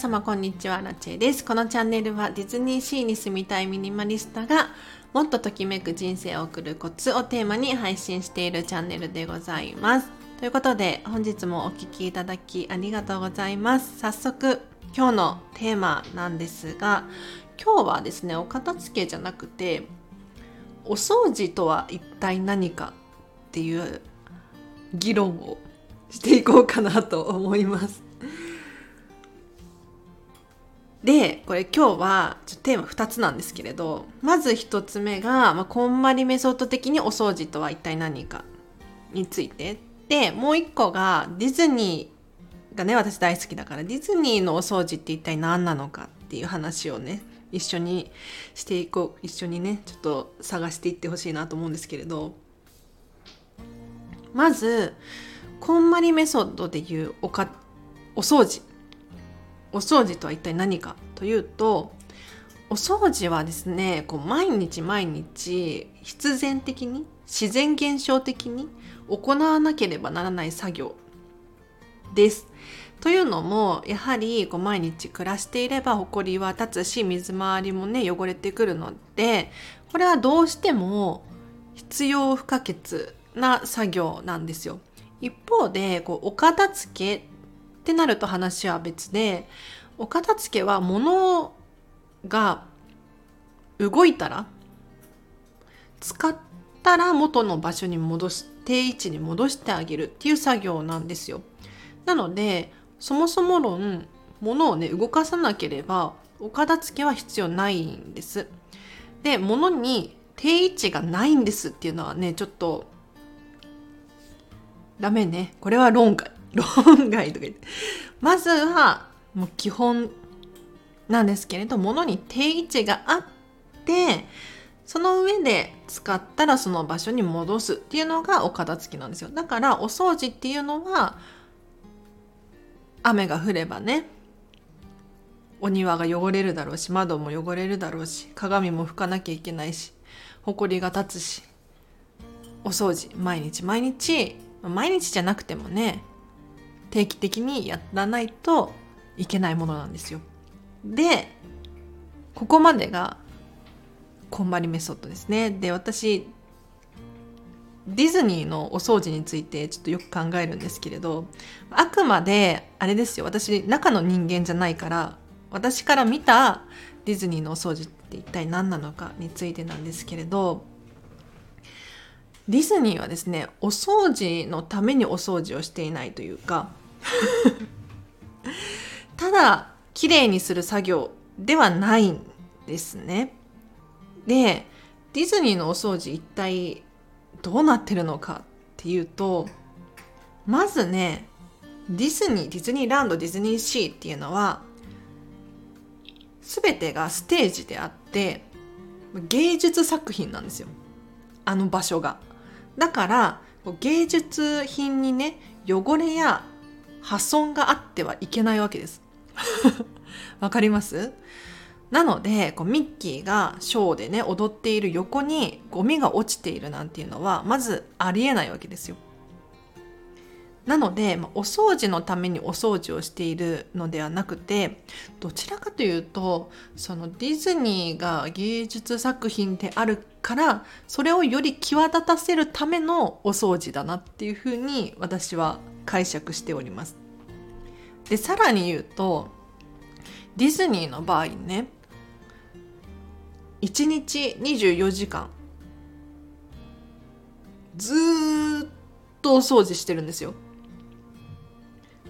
様こんにちは、ラチェです。このチャンネルはディズニーシーに住みたいミニマリストがもっとときめく人生を送るコツをテーマに配信しているチャンネルでございます。ということで本日もお聴きいただきありがとうございます。早速今日のテーマなんですが今日はですねお片付けじゃなくてお掃除とは一体何かっていう議論をしていこうかなと思います。で、これ今日はテーマ2つなんですけれど、まず1つ目が、まあ、こんまりメソッド的にお掃除とは一体何かについて。で、もう1個がディズニーがね、私大好きだから、ディズニーのお掃除って一体何なのかっていう話をね、一緒にしていこう。一緒にね、ちょっと探していってほしいなと思うんですけれど、まず、こんまりメソッドでいうおかお掃除お掃除とは一体何かというとお掃除はですねこう毎日毎日必然的に自然現象的に行わなければならない作業です。というのもやはりこう毎日暮らしていれば埃は立つし水回りもね汚れてくるのでこれはどうしても必要不可欠な作業なんですよ。一方でこうお片付けってなると話は別でお片付けは物が動いたら使ったら元の場所に戻す定位置に戻してあげるっていう作業なんですよ。なのでそもそも論物をね動かさなければお片付けは必要ないんです。で物に定位置がないんですっていうのはねちょっとダメね。これは論外。論外とか言って。まずは、もう基本なんですけれど、物に定位置があって、その上で使ったらその場所に戻すっていうのがお片付けなんですよ。だからお掃除っていうのは、雨が降ればね、お庭が汚れるだろうし、窓も汚れるだろうし、鏡も拭かなきゃいけないし、埃が立つし、お掃除、毎日毎日毎日じゃなくてもね定期的にやらないといけないものなんですよ。でここまでがこんまりメソッドですね。で私ディズニーのお掃除についてちょっとよく考えるんですけれどあくまであれですよ私中の人間じゃないから私から見たディズニーのお掃除って一体何なのかについてなんですけれどディズニーはですねお掃除のためにお掃除をしていないというか ただ綺麗にする作業ではないんですね。でディズニーのお掃除一体どうなってるのかっていうとまずねディズニーディズニーランドディズニーシーっていうのは全てがステージであって芸術作品なんですよあの場所が。だから芸術品にね汚れや破損があってはいけないわけです。わかります？なのでこうミッキーがショーでね踊っている横にゴミが落ちているなんていうのはまずありえないわけですよ。なので、まあ、お掃除のためにお掃除をしているのではなくてどちらかというとそのディズニーが芸術作品であるからそれをより際立たせるためのお掃除だなっていうふうに私は解釈しております。でさらに言うとディズニーの場合ね1日24時間ずっとお掃除してるんですよ。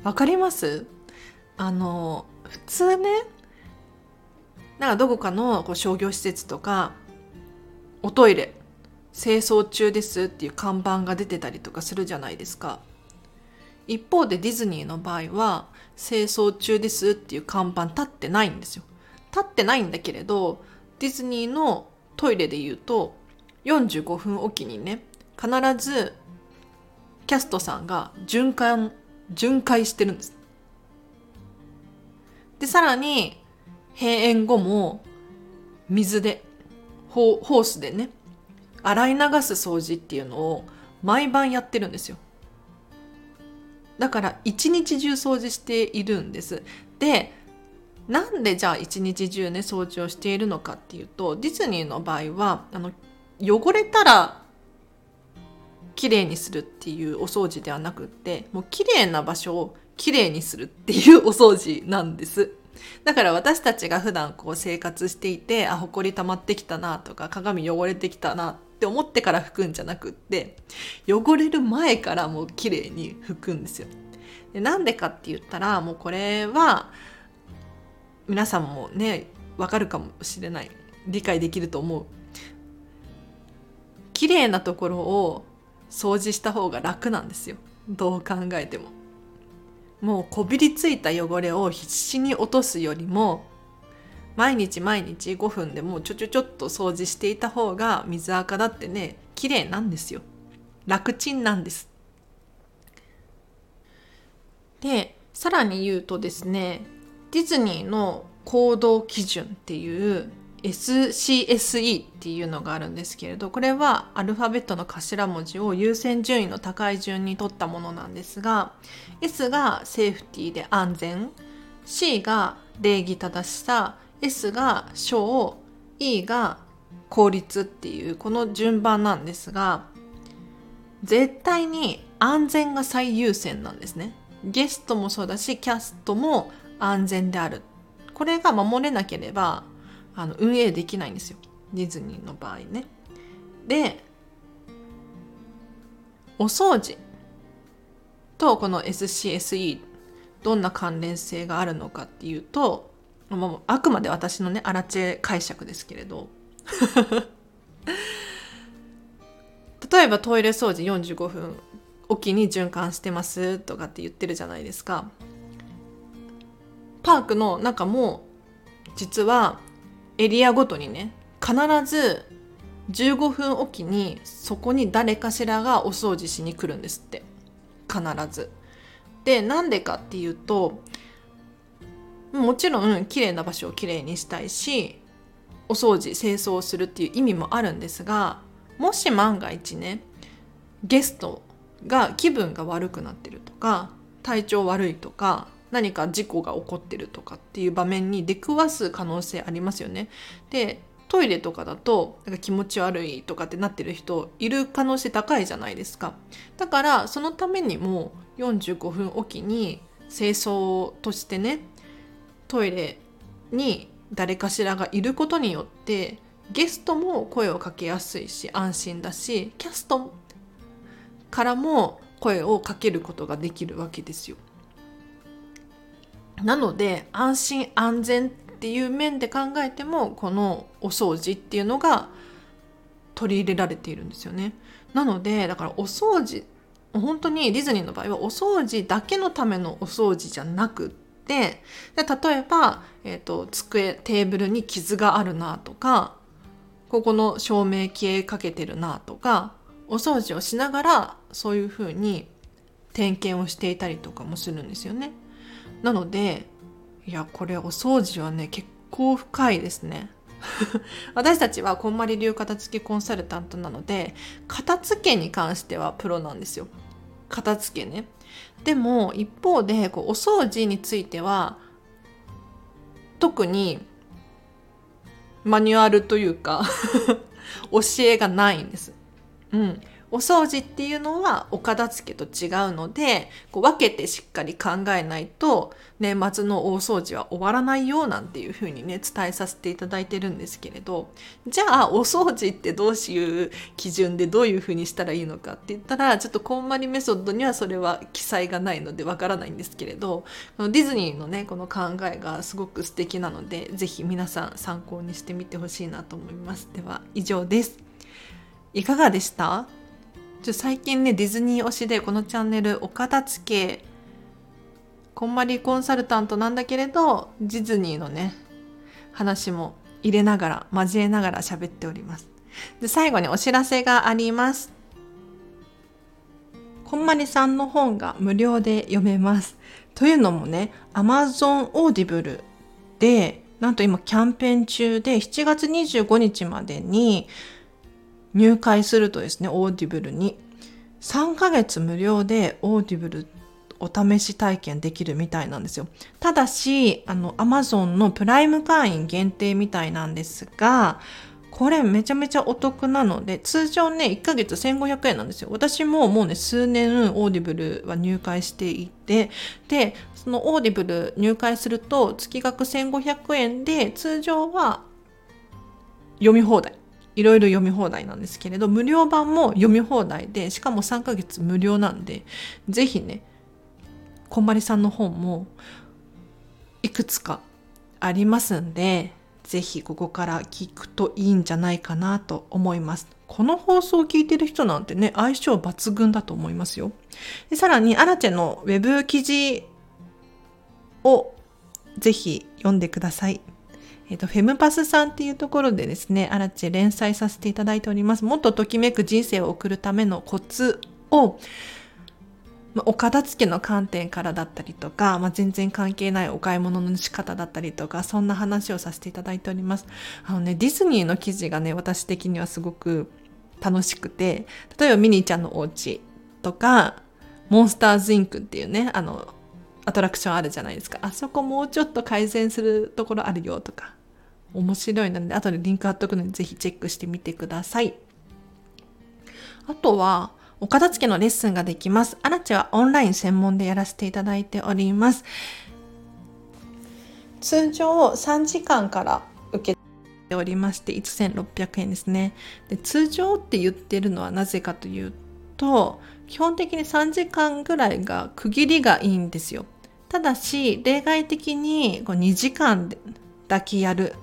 わかります？あの普通ねなんかどこかのこう商業施設とかおトイレ清掃中ですっていう看板が出てたりとかするじゃないですか一方でディズニーの場合は清掃中ですっていう看板立ってないんですよ立ってないんだけれどディズニーのトイレで言うと45分おきにね必ずキャストさんが循環巡回してるんです。で、さらに、閉園後も、水で、ホースでね、洗い流す掃除っていうのを毎晩やってるんですよ。だから一日中掃除しているんです。で、なんでじゃあ一日中ね掃除をしているのかっていうとディズニーの場合はあの汚れたら綺麗にするっていうお掃除ではなくってもう綺麗な場所を綺麗にするっていうお掃除なんですだから私たちが普段こう生活していてあほこり溜まってきたなとか鏡汚れてきたなって思ってから拭くんじゃなくって汚れる前からもう綺麗に拭くんですよ。でなんでかって言ったらもうこれは皆さんもねわかるかもしれない。理解できると思う。綺麗なところを掃除した方が楽なんですよ。どう考えても。もうこびりついた汚れを必死に落とすよりも毎日毎日5分でもちょちょちょっと掃除していた方が水垢だってね綺麗なんですよ。楽ちんなんです。でさらに言うとですねディズニーの行動基準っていう SCSE っていうのがあるんですけれどこれはアルファベットの頭文字を優先順位の高い順に取ったものなんですが S がセーフティーで安全 C が礼儀正しさ S が小 E が効率っていうこの順番なんですが絶対に安全が最優先なんですね。ゲストもそうだしキャストも安全である。これが守れなければあの運営できないんですよ。ディズニーの場合ね。でお掃除とこの SCSE どんな関連性があるのかっていうともうあくまで私のねアラチェ解釈ですけれど。例えばトイレ掃除45分おきに循環してますとかって言ってるじゃないですか。パークの中も実はエリアごとにね必ず15分おきにそこに誰かしらがお掃除しに来るんですって。必ず。でなんでかっていうともちろん綺麗な場所をきれいにしたいしお掃除清掃をするっていう意味もあるんですがもし万が一ねゲストが気分が悪くなってるとか体調悪いとか何か事故が起こってるとかっていう場面に出くわす可能性ありますよね。でトイレとかだとなんか気持ち悪いとかってなってる人いる可能性高いじゃないですか。だからそのためにも45分おきに清掃としてねトイレに誰かしらがいることによってゲストも声をかけやすいし安心だしキャストからも声をかけることができるわけですよ。なので安心安全っていう面で考えてもこのお掃除っていうのが取り入れられているんですよね。なのでだからお掃除本当にディズニーの場合はお掃除だけのためのお掃除じゃなくってで例えば、えーと、机テーブルに傷があるなとかここの照明消えかけてるなとかお掃除をしながらそういうふうに点検をしていたりとかもするんですよね。なのでいやこれお掃除はね結構深いですね 私たちはこんまり流片付けコンサルタントなので片付けに関してはプロなんですよ片付けねでも一方でこうお掃除については特にマニュアルというか 教えがないんです。うん。お掃除っていうのはお片付けと違うのでこう分けてしっかり考えないと年末の大掃除は終わらないよなんていうふうにね伝えさせていただいてるんですけれどじゃあお掃除ってどういう基準でどういうふうにしたらいいのかって言ったらちょっとこんまりメソッドにはそれは記載がないのでわからないんですけれどディズニーのねこの考えがすごく素敵なので是非皆さん参考にしてみてほしいなと思います。では以上です。いかがでした？ちょ最近ねディズニー推しでこのチャンネルお片付けこんまりコンサルタントなんだけれどディズニーのね話も入れながら交えながら喋っております。で最後にお知らせがあります。こんまりさんの本が無料で読めます。というのもね Amazon Audible でなんと今キャンペーン中で7月25日までに入会するとですね、 Audible に3ヶ月無料で Audible お試し体験できるみたいなんですよ。ただし、あの、Amazon のプライム会員限定みたいなんですが、これめちゃめちゃお得なので、通常ね、1ヶ月1500円なんですよ。私ももうね、数年 Audible は入会していて、で、その Audible 入会すると月額1500円で、通常は読み放題。いろいろ読み放題なんですけれど、無料版も読み放題で、しかも3ヶ月無料なんで、ぜひね、こんまりさんの本もいくつかありますんで、ぜひここから聞くといいんじゃないかなと思います。この放送を聞いてる人なんてね、相性抜群だと思いますよ。でさらに、アラチェのウェブ記事をぜひ読んでください。えっ、と、フェムパスさんっていうところでですね、アラチェ連載させていただいております。もっとときめく人生を送るためのコツをまあ、お片付けの観点からだったりとか、まあ、全然関係ないお買い物の仕方だったりとか、そんな話をさせていただいております。あのね、ディズニーの記事がね、私的にはすごく楽しくて、例えばミニーちゃんのお家とか、モンスターズインクっていうね、あの、アトラクションあるじゃないですか。あそこもうちょっと改善するところあるよとか、面白いので、後でリンク貼っとくのでぜひチェックしてみてください。あとは、お片付けのレッスンができます。アラチはオンライン専門でやらせていただいております。通常3時間から受けておりまして1600円ですねで。通常って言ってるのはなぜかというと、基本的に3時間ぐらいが区切りがいいんですよ。ただし、例外的に2時間だけやる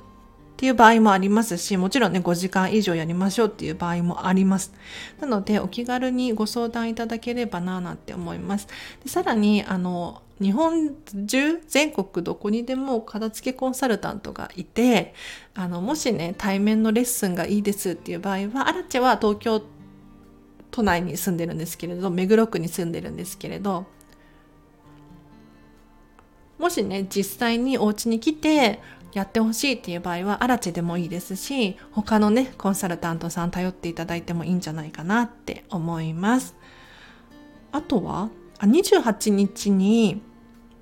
っていう場合もありますし、もちろんね、5時間以上やりましょうっていう場合もあります。なので、お気軽にご相談いただければなぁ、なんて思います。でさらに、あの、日本中、全国どこにでも片付けコンサルタントがいて、あの、もしね、対面のレッスンがいいですっていう場合は、アラチェは東京都内に住んでるんですけれど、目黒区に住んでるんですけれど、もしね、実際にお家に来て、やってほしいっていう場合は、アラチでもいいですし、他のね、コンサルタントさん頼っていただいてもいいんじゃないかなって思います。あとは、あ28日に、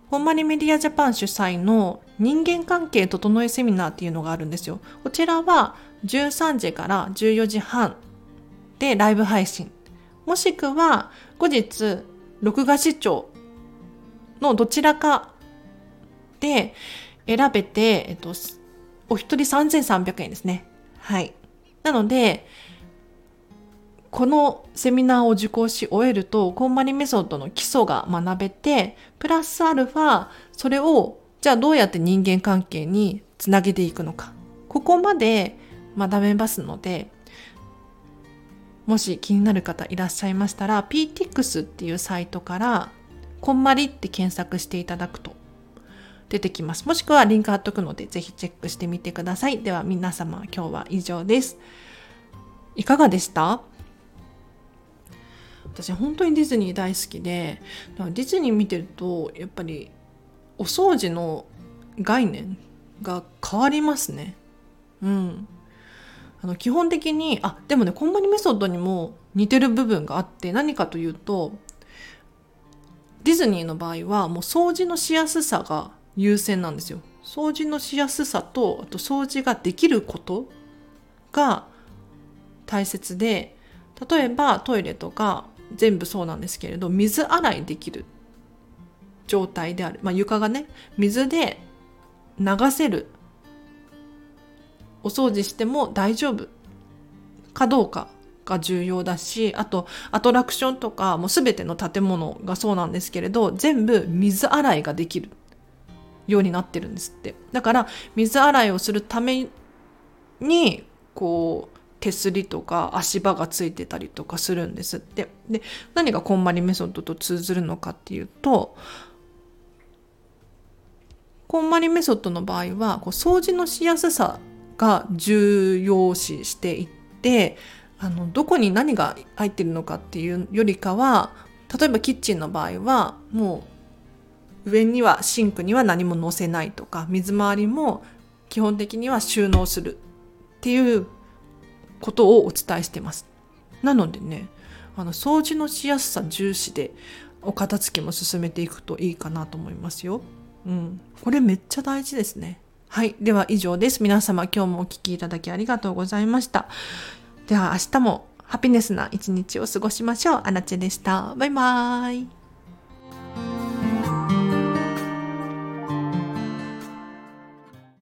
ほんまにメディアジャパン主催の人間関係整えセミナーっていうのがあるんですよ。こちらは13時から14時半でライブ配信。もしくは後日、録画視聴のどちらかで、選べて、えっと、お一人3300円ですね。はい。なので、このセミナーを受講し終えると、コンマリメソッドの基礎が学べて、プラスアルファ、それを、じゃあどうやって人間関係につなげていくのか。ここまで学べますので、もし気になる方いらっしゃいましたら、PTX っていうサイトから、こんまりって検索していただくと出てきます。もしくはリンク貼っとくので、ぜひチェックしてみてください。では皆様、今日は以上です。いかがでした？私本当にディズニー大好きでディズニー見てるとやっぱりお掃除の概念が変わりますねうんあの基本的にあでもねコンマニメソッドにも似てる部分があって何かというとディズニーの場合はもう掃除のしやすさが優先なんですよ。掃除のしやすさとあと掃除ができることが大切で例えばトイレとか全部そうなんですけれど水洗いできる状態である、まあ、床がね水で流せる。お掃除しても大丈夫。かどうかが重要だしあとアトラクションとかもう全ての建物がそうなんですけれど全部水洗いができる。ようになってるんですって。だから水洗いをするためにこう手すりとか足場がついてたりとかするんですって。で何がこんまりメソッドと通ずるのかっていうとこんまりメソッドの場合はこう掃除のしやすさが重要視していってあのどこに何が入ってるのかっていうよりかは例えばキッチンの場合はもう上にはシンクには何も載せないとか水回りも基本的には収納するっていうことをお伝えしてます。なのでねあの掃除のしやすさ重視でお片付けも進めていくといいかなと思いますよ。うん。これめっちゃ大事ですね。はい。では以上です。皆様今日もお聴きいただきありがとうございました。では明日もハピネスな一日を過ごしましょう。アナチェでした。バイバーイ。